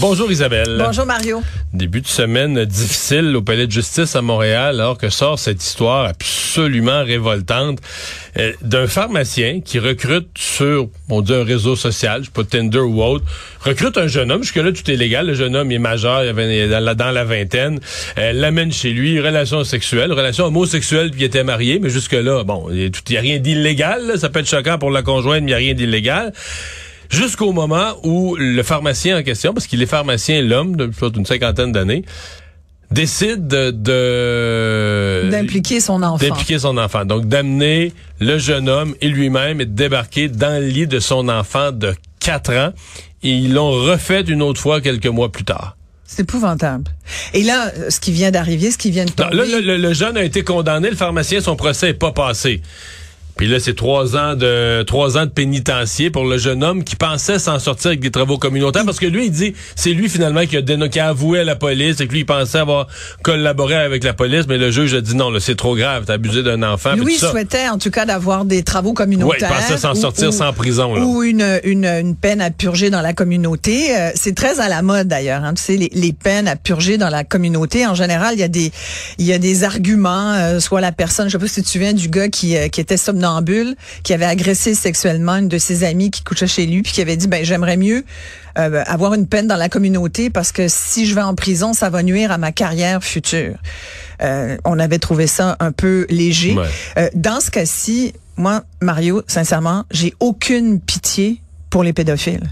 Bonjour Isabelle. Bonjour Mario. Début de semaine difficile au palais de justice à Montréal alors que sort cette histoire absolument révoltante euh, d'un pharmacien qui recrute sur, on dit un réseau social, je sais pas Tinder ou autre, recrute un jeune homme, jusque-là tout est légal, le jeune homme est majeur, il avait dans la, dans la vingtaine, euh, l'amène chez lui, relation sexuelle, relation homosexuelle puis il était marié, mais jusque-là, bon, il n'y a rien d'illégal, ça peut être choquant pour la conjointe, mais il n'y a rien d'illégal. Jusqu'au moment où le pharmacien en question, parce qu'il est pharmacien, l'homme, d'une cinquantaine d'années, décide de... D'impliquer son enfant. D'impliquer son enfant. Donc, d'amener le jeune homme et lui-même et de débarquer dans le lit de son enfant de 4 ans. Et ils l'ont refait une autre fois quelques mois plus tard. C'est épouvantable. Et là, ce qui vient d'arriver, ce qui vient de Non, tomber. là, le, le- le jeune a été condamné, le pharmacien, son procès n'est pas passé. Puis là, c'est trois ans de trois ans de pénitencier pour le jeune homme qui pensait s'en sortir avec des travaux communautaires parce que lui, il dit, c'est lui finalement qui a, déno- qui a avoué à la police et que lui, il pensait avoir collaboré avec la police, mais le juge a dit non, là, c'est trop grave, t'as abusé d'un enfant. Lui, ça. souhaitait en tout cas d'avoir des travaux communautaires. il pensait s'en ou- sortir ou- sans prison. Là. Ou une, une, une peine à purger dans la communauté. Euh, c'est très à la mode d'ailleurs. Hein, tu sais, les, les peines à purger dans la communauté. En général, il y a des il y a des arguments. euh, soit la personne, je sais pas si tu te souviens du gars qui, euh, qui était qui avait agressé sexuellement une de ses amies qui couchait chez lui, puis qui avait dit ben j'aimerais mieux euh, avoir une peine dans la communauté parce que si je vais en prison, ça va nuire à ma carrière future. Euh, on avait trouvé ça un peu léger. Ouais. Euh, dans ce cas-ci, moi, Mario, sincèrement, j'ai aucune pitié pour les pédophiles.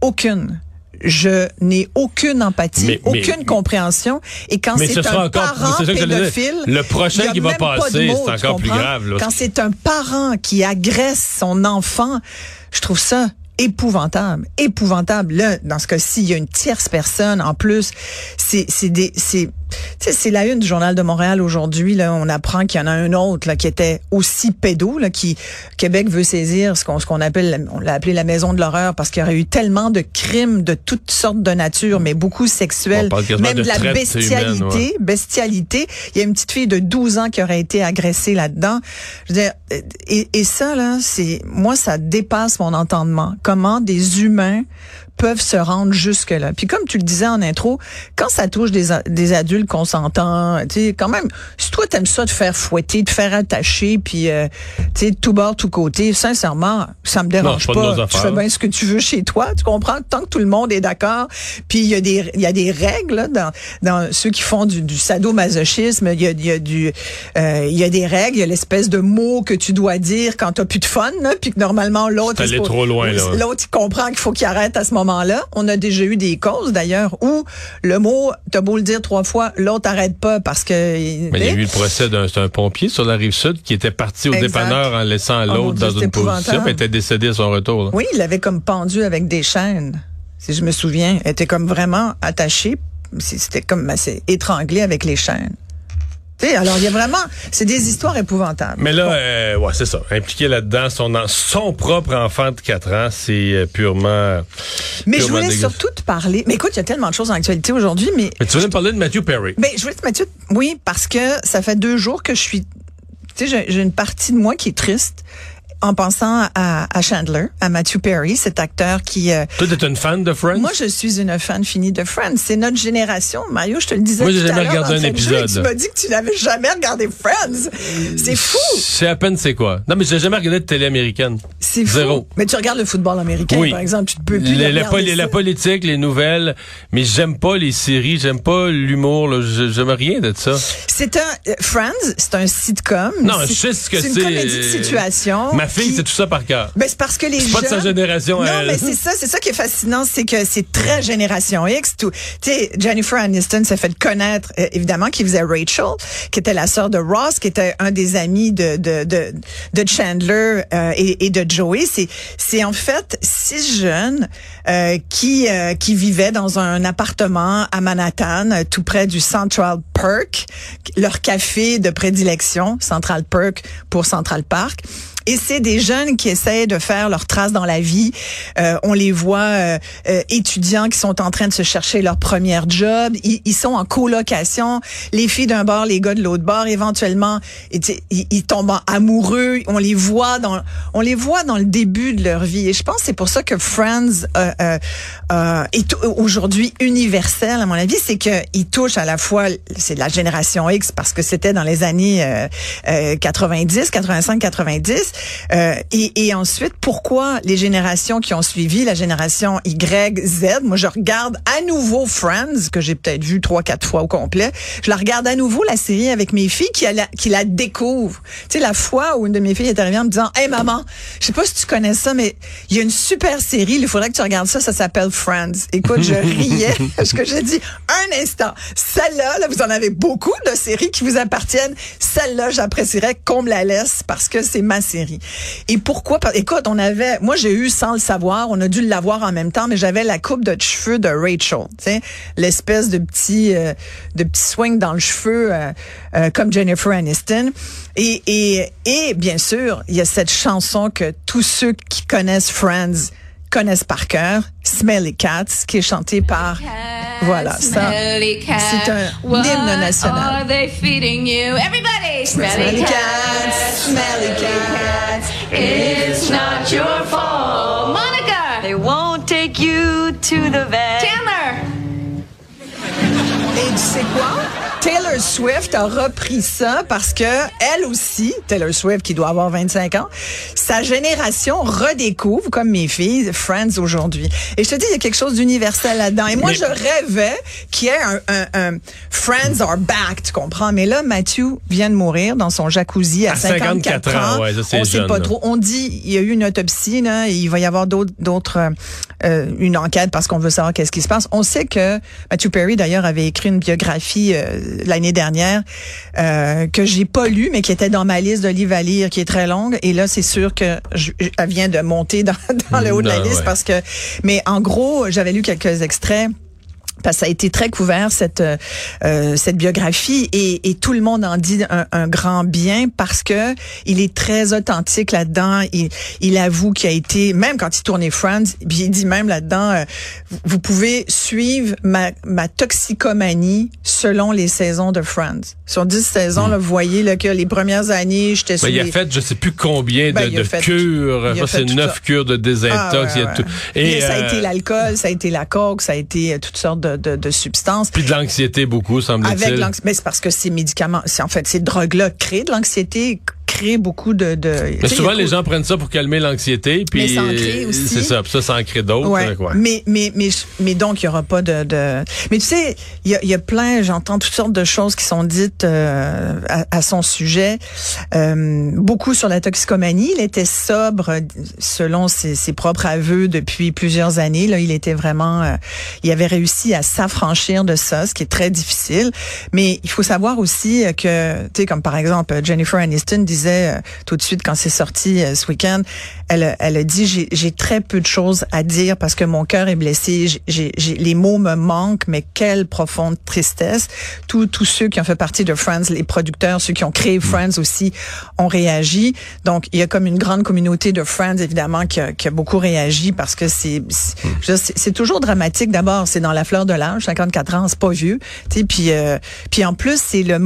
Aucune. Je n'ai aucune empathie, Mais- mais- aucune compréhension. Et quand Mais c'est ce un encore- parent pédophile, Le prochain qui va passer, c'est encore plus grave, là. Quand c'est un parent qui agresse son enfant, je trouve ça épouvantable, épouvantable. Là, dans ce cas-ci, il y a une tierce personne en plus. C'est c'est des c'est sais, c'est la une du journal de Montréal aujourd'hui. Là, on apprend qu'il y en a un autre là, qui était aussi pédo, là, qui Québec veut saisir ce qu'on ce qu'on appelle, on l'a appelé la maison de l'horreur parce qu'il y aurait eu tellement de crimes de toutes sortes de nature, mais beaucoup sexuels, même de de la bestialité, humaine, ouais. bestialité. Il y a une petite fille de 12 ans qui aurait été agressée là-dedans. Je veux dire, et, et ça là, c'est moi ça dépasse mon entendement. Comment des humains peuvent se rendre jusque là. Puis comme tu le disais en intro, quand ça touche des, des adultes consentants, tu sais quand même si toi t'aimes ça te faire fouetter, te faire attacher puis euh, tu sais tout bord tout côté, sincèrement, ça me dérange c'est pas de Tu fais bien ce que tu veux chez toi, tu comprends? Tant que tout le monde est d'accord. Puis il y a des il y a des règles là, dans dans ceux qui font du, du sadomasochisme, il y a il y a du euh, y a des règles, il y a l'espèce de mot que tu dois dire quand t'as plus de fun là, puis que normalement l'autre allé trop loin, là. L'autre il comprend qu'il faut qu'il arrête à ce moment-là. On a déjà eu des causes d'ailleurs où le mot t'as beau le dire trois fois, l'autre arrête pas parce que Mais il y a eu le procès d'un un pompier sur la rive sud qui était parti au Exact. dépanneur en laissant Oh l'autre dans une position et était décédé à son retour. là. Oui, il l'avait comme pendu avec des chaînes. Si je me souviens, elle était comme vraiment attachée. C'était comme assez étranglé avec les chaînes. Alors il y a vraiment, c'est des histoires épouvantables. Mais là, euh, ouais, c'est ça. Impliqué là-dedans, son, son propre enfant de 4 ans, c'est euh, purement. mais je voulais dégueu. surtout te parler. Mais écoute, il y a tellement de choses en actualité aujourd'hui, mais Mais tu voulais me parler de Matthew Perry. Ben, je voulais te Mathieu, oui, parce que ça fait deux jours que je suis, tu sais, j'ai une partie de moi qui est triste en pensant à, à Chandler, à Matthew Perry, cet acteur qui, euh, Toi, t'es une fan de Friends? moi, je suis une fan finie de Friends. C'est notre génération. Mario, je te le disais Moi, j'ai jamais regardé un jeu, épisode. Tu m'as dit que tu n'avais jamais regardé Friends. C'est fou. Sais à peine c'est quoi. Non, mais j'ai jamais regardé de télé américaine. C'est fou. Zéro. Mais tu regardes le football américain, Oui. par exemple. Tu peux plus La, le la poli- politique, les nouvelles, mais j'aime pas les séries, j'aime pas l'humour, j'aime rien de ça. C'est un euh, Friends, c'est un sitcom. Non, C'est- je sais ce que c'est. C'est une comédie de situation. Ma fille, c'est tout ça par cœur. Ben, c'est parce que les C'est pas de sa génération Non, elle. mais c'est ça, c'est ça qui est fascinant, c'est que c'est très génération X. Tout, tu sais, Jennifer Aniston s'est fait connaître euh, évidemment qui faisait Rachel, qui était la sœur de Ross, qui était un des amis de de de, de Chandler euh, et, et de Joey. C'est c'est en fait six jeunes euh, qui euh, qui vivaient dans un appartement à Manhattan, euh, tout près du Central Park, leur café de prédilection, Central Park pour Central Park. Et c'est des jeunes qui essaient de faire leur trace dans la vie. Euh, on les voit euh, euh, étudiants qui sont en train de se chercher leur première job. Ils, ils sont en colocation. Les filles d'un bord, les gars de l'autre bord. Éventuellement, ils, ils tombent amoureux. On les voit dans, on les voit dans le début de leur vie. Et je pense c'est pour ça que Friends est aujourd'hui universel, à mon avis. C'est qu'il touche à la fois, c'est la génération X parce que c'était dans les années 90, 85, 90. Et, et ensuite, pourquoi les générations qui ont suivi, la génération Y, Z, moi je regarde à nouveau Friends, que j'ai peut-être vu trois, quatre fois au complet. Je la regarde à nouveau, la série, avec mes filles qui, la, qui la découvrent. Tu sais, la fois où une de mes filles est arrivée en me disant, Hey maman, je sais pas si tu connais ça, mais il y a une super série, il faudrait que tu regardes ça, ça s'appelle Friends. Écoute, je riais, parce que j'ai dit, un instant, celle-là, là, vous en avez beaucoup de séries qui vous appartiennent. Celle-là, j'apprécierais qu'on me la laisse parce que c'est ma série. Et pourquoi? Écoute, on avait, moi j'ai eu sans le savoir, on a dû l'avoir en même temps, mais j'avais la coupe de cheveux de Rachel, l'espèce de petit, euh, de petit swing dans le cheveu euh, euh, comme Jennifer Aniston. Et, et, et bien sûr, il y a cette chanson que tous ceux qui connaissent Friends connaissent par cœur, Smelly Cats, qui est chantée par voilà ça. C'est un hymne national. Are they feeding you? Everybody, smelly, cats, smelly cats. It's not your fault, Monica. They won't take you to the vet. Chandler. Et tu sais quoi? Taylor Swift a repris ça parce que elle aussi, Taylor Swift qui doit avoir 25 ans, sa génération redécouvre, comme mes filles, Friends aujourd'hui. Et je te dis, il y a quelque chose d'universel là-dedans. Et moi, je rêvais qu'il y ait un, un, un, Friends are back, tu comprends? Mais là, Matthew vient de mourir dans son jacuzzi à, À 54, 54 ans, ans. ouais, ça, On sait jeune, pas là. trop. On dit, il y a eu une autopsie, là, et il va y avoir d'autres, euh, une enquête parce qu'on veut savoir qu'est-ce qui se passe. On sait que Matthew Perry, d'ailleurs, avait écrit une biographie euh, l'année dernière euh, que j'ai pas lu, mais qui était dans ma liste de livres à lire, qui est très longue. Et là, c'est sûr que je, elle vient de monter dans, dans le haut de la Non, liste ouais. parce que. Mais en gros, j'avais lu quelques extraits. Parce que ça a été très couvert cette euh, euh, cette biographie et, et tout le monde en dit un, un grand bien parce que il est très authentique là-dedans. Il, il avoue qu'il a été même quand il tournait Friends, puis il dit même là-dedans, euh, vous- pouvez suivre ma, ma toxicomanie selon les saisons de Friends. Sur 10 saisons, là, vous voyez là, que les premières années, j'étais sur Ben, il a les- fait je sais plus combien de, Ben, il a de fait- cures. il a c'est neuf cures de désintox. Ah, ouais, il y a ouais. tout. Et ça a euh, été l'alcool, ça a été la coke, ça a été euh, toutes sortes de, de, de substances. Puis de l'anxiété beaucoup, Avec semble-t-il. l'anxiété, mais c'est parce que ces médicaments, c'est en fait ces drogues-là créent de l'anxiété, créent beaucoup de. de Mais souvent, les gens prennent ça pour calmer l'anxiété, puis Mais ça en crée aussi. c'est ça, puis ça, ça en crée d'autres. Ouais, quoi. mais mais mais mais donc il y aura pas de, de... mais tu sais il y a, il y a plein j'entends toutes sortes de choses qui sont dites euh, à, à son sujet Euh, beaucoup sur la toxicomanie il était sobre selon ses, ses propres aveux depuis plusieurs années là il était vraiment euh, il avait réussi à s'affranchir de ça ce qui est très difficile mais il faut savoir aussi que tu sais comme par exemple Jennifer Aniston disait euh, tout de suite quand c'est sorti euh, ce week-end elle, a- elle a dit j'ai- très peu de choses à dire parce que mon cœur est blessé. J'ai- j'ai- j'ai- les mots me manquent, mais quelle profonde tristesse. Tous tous ceux qui ont fait partie de Friends, les producteurs, ceux qui ont créé Friends aussi, ont réagi. Donc il y a comme une grande communauté de Friends évidemment qui a, qui a beaucoup réagi parce que c'est c'est- c'est toujours dramatique. D'abord c'est dans la fleur de l'âge, 54 ans, c'est pas vieux. Tu sais, puis euh, puis en plus c'est le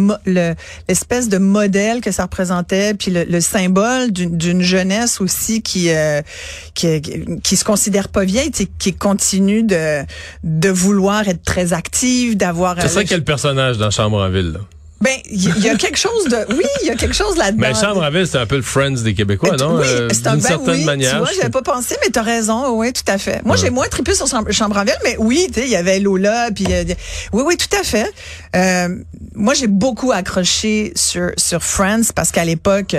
l'espèce de modèle que ça représentait, puis le, le symbole d'une d'une jeunesse aussi qui, euh, qui qui se considère pas vieille, qui continue de de vouloir être très active, d'avoir. C'est ça quel personnage dans Chambre en ville. Là? Ben, il y, a quelque chose de. Oui, il y a quelque chose là-dedans. Mais Chambre en ville, c'est un peu le Friends des Québécois, non? Oui, Euh, c'est un D'une ben certaine oui, manière. Tu vois, j'avais pas pensé, mais t'as raison. Oui, tout à fait. Moi, j'ai moins trippé sur Chambre Chambre en ville, mais oui, tu sais, il y avait Lola, puis euh, oui, oui, tout à fait. Euh, moi, j'ai beaucoup accroché sur sur Friends parce qu'à l'époque,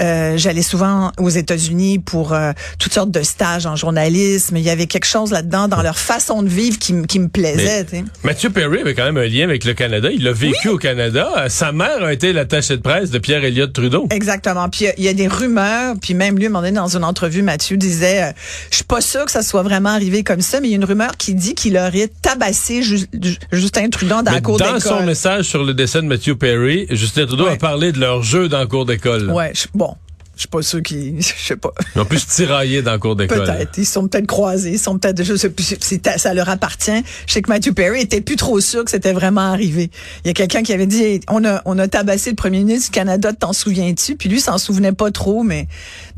euh, j'allais souvent aux États-Unis pour euh, toutes sortes de stages en journalisme. Il y avait quelque chose là-dedans dans leur façon de vivre qui, qui me plaisait. tu sais. Mathieu Perry avait quand même un lien avec le Canada. Il a vécu au Canada. Euh, Sa mère a été l'attachée de presse de Pierre Elliott Trudeau. Exactement. Puis il y a- il y, a des rumeurs, puis même lui, à un moment donné, dans une entrevue, Mathieu disait, euh, je suis pas sûr que ça soit vraiment arrivé comme ça, mais il y a une rumeur qui dit qu'il aurait tabassé Ju- Ju- Justin Trudeau dans Mais la cour dans son d'école. message sur le décès de Mathieu Perry, Justin Trudeau Ouais. a parlé de leur jeu dans la cour d'école. Ouais, bon. Je suis pas sûr qu'ils, je sais pas. Ils ont pu se tirailler dans le cours d'école. Peut-être. Ils sont peut-être croisés. Ils sont peut-être, je sais plus, c'est- ça leur appartient. Je sais que Matthew Perry était plus trop sûr que c'était vraiment arrivé. Il y a quelqu'un qui avait dit, Hey, on a, on a tabassé le premier ministre du Canada, t'en souviens-tu? Puis lui, il s'en souvenait pas trop, mais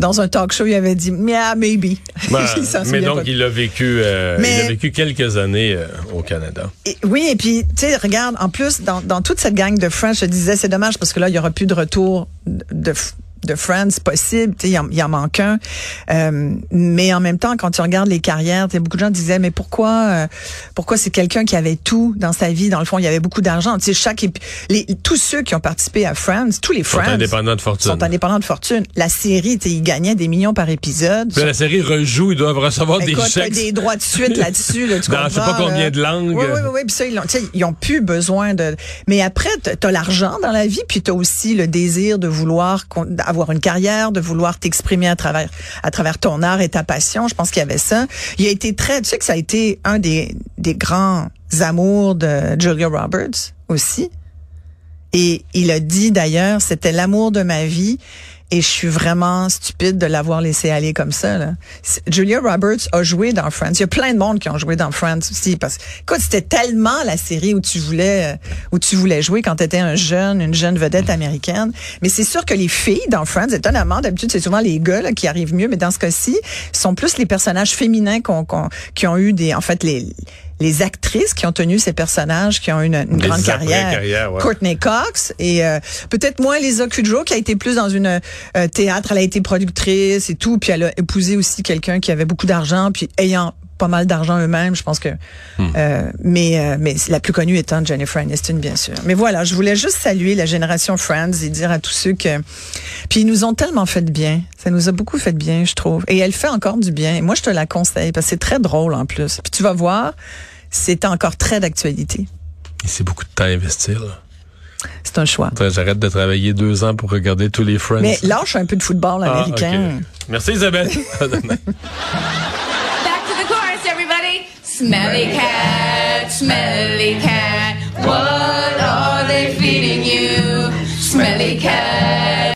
dans un talk show, il avait dit, yeah, maybe. Ben, Il mais donc, pas. il a vécu, euh, Mais- il a vécu quelques années euh, au Canada. Et- oui, et puis, tu sais, regarde, en plus, dans, dans toute cette gang de Friends, je disais, c'est dommage parce que là, il y aura plus de retour de, de, de Friends possible. Tu sais, il y en- il en manque un. Euh, mais en même temps, quand tu regardes les carrières, tu beaucoup de gens disaient, mais pourquoi, euh, pourquoi c'est quelqu'un qui avait tout dans sa vie? Dans le fond, il y avait beaucoup d'argent. Tu sais, chaque, les, tous ceux qui ont participé à Friends, tous les Ils sont Friends indépendants de fortune. sont indépendants de fortune. La série, tu sais, ils gagnaient des millions par épisode. Puis la série rejoue, ils doivent recevoir des chèques. des droits de suite là-dessus. Là, tu Dans je sais pas combien là. de langues. Oui, oui, oui. oui. Puis ça, ils, tu sais, ils ont plus besoin de. Mais après, t'as as, l'argent dans la vie, puis t'as aussi le désir de vouloir avoir une carrière, de vouloir t'exprimer à travers à travers ton art et ta passion. Je pense qu'il y avait ça. Il a été très. Tu sais que ça a été un des des grands amours de Julia Roberts aussi. Et il a dit d'ailleurs, c'était l'amour de ma vie. Et je suis vraiment stupide de l'avoir laissé aller comme ça. Là. Julia Roberts a joué dans Friends. Il y a plein de monde qui ont joué dans Friends aussi. Parce que, écoute, c'était tellement la série où tu voulais, euh, où tu voulais jouer quand tu étais un jeune, une jeune vedette américaine. Mais c'est sûr que les filles dans Friends, étonnamment, d'habitude, c'est souvent les gars là, qui arrivent mieux. Mais dans ce cas-ci, sont plus les personnages féminins qui ont eu des, en fait, les, les actrices qui ont tenu ces personnages, qui ont eu une, une grande carrière. ouais. Courtney Cox et euh, peut-être moins Lisa Kudrow qui a été plus dans une euh, théâtre, elle a été productrice et tout, puis elle a épousé aussi quelqu'un qui avait beaucoup d'argent, puis ayant pas mal d'argent eux-mêmes, je pense que. euh, mais euh, mais la plus connue étant Jennifer Aniston, bien sûr. Mais voilà, je voulais juste saluer la génération Friends et dire à tous ceux que. Puis ils nous ont tellement fait de bien. Ça nous a beaucoup fait de bien, je trouve. Et elle fait encore du bien. Et moi, je te la conseille parce que c'est très drôle en plus. Puis tu vas voir, c'est encore très d'actualité. Et C'est beaucoup de temps à investir. là. C'est un choix. J'arrête de travailler deux ans pour regarder tous les Friends. Mais lâche un peu de football Ah, américain. ok. Merci Isabelle. Smelly cat, smelly cat. What are they feeding you? Smelly cat.